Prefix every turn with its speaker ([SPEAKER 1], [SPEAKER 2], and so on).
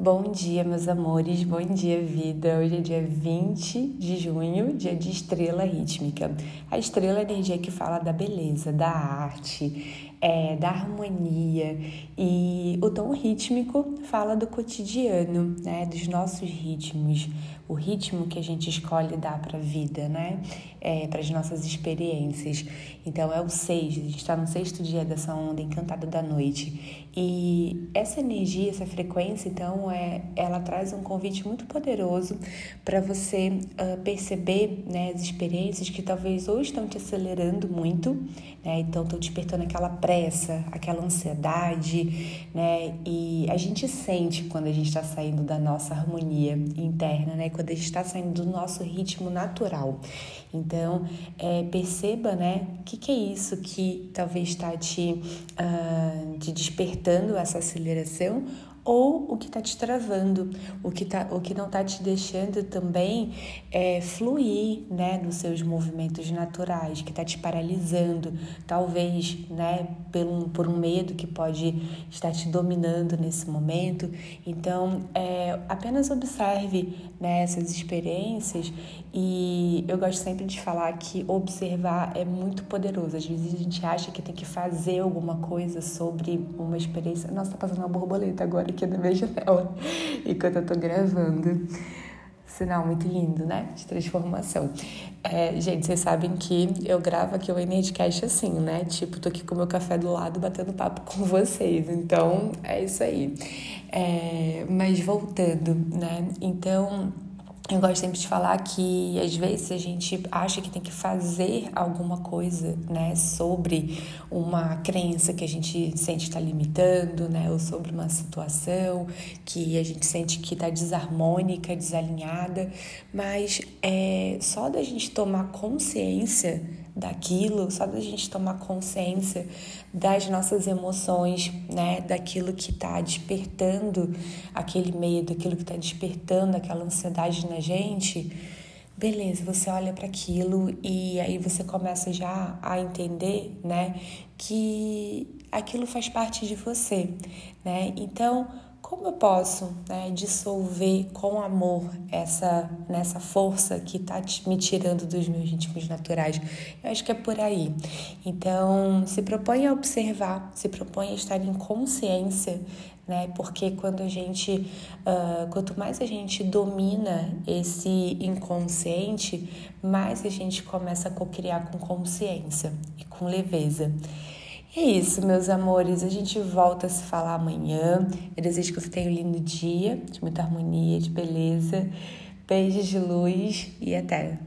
[SPEAKER 1] Bom dia, meus amores, bom dia, vida. Hoje é dia 20 de junho, dia de estrela rítmica. A estrela é a energia que fala da beleza, da arte, é, da harmonia. E o tom rítmico fala do cotidiano, né? Dos nossos ritmos, o ritmo que a gente escolhe dar para a vida, né? É, para as nossas experiências. Então é o seis, a gente está no sexto dia dessa onda encantada da noite. E essa energia, essa frequência, então, é, ela traz um convite muito poderoso para você uh, perceber né, as experiências que talvez hoje estão te acelerando muito, né? Então estão despertando aquela pressa, aquela ansiedade, né? E a gente sente quando a gente está saindo da nossa harmonia interna, né? Quando a gente está saindo do nosso ritmo natural. Então, é, perceba, né? O que, que é isso que talvez está te, uh, te despertando essa aceleração ou o que está te travando, o que, tá, o que não está te deixando também é, fluir né, nos seus movimentos naturais, que está te paralisando, talvez né, por, um, por um medo que pode estar te dominando nesse momento. Então, é, apenas observe né, essas experiências e eu gosto sempre de falar que observar é muito poderoso. Às vezes a gente acha que tem que fazer alguma coisa sobre uma experiência. Nossa, tá passando uma borboleta agora aqui na minha janela enquanto eu tô gravando. Sinal muito lindo, né? De transformação. É, gente, vocês sabem que eu gravo aqui o Energycast assim, né? Tipo, tô aqui com o meu café do lado batendo papo com vocês. Então, é isso aí. É, mas voltando, né? Então eu gosto sempre de falar que às vezes a gente acha que tem que fazer alguma coisa, né, sobre uma crença que a gente sente está limitando, né, ou sobre uma situação que a gente sente que está desarmônica, desalinhada, mas é só da gente tomar consciência daquilo, só da gente tomar consciência das nossas emoções, né, daquilo que está despertando aquele medo, aquilo que está despertando aquela ansiedade na gente, beleza, você olha para aquilo e aí você começa já a entender, né, que aquilo faz parte de você, né? Então, como eu posso né, dissolver com amor essa nessa força que está me tirando dos meus ritmos naturais? Eu acho que é por aí. Então, se propõe a observar, se propõe a estar em consciência, né? Porque quando a gente, uh, quanto mais a gente domina esse inconsciente, mais a gente começa a cocriar com consciência e com leveza. É isso, meus amores. A gente volta a se falar amanhã. Eu desejo que você tenha um lindo dia, de muita harmonia, de beleza. Beijos de luz e até!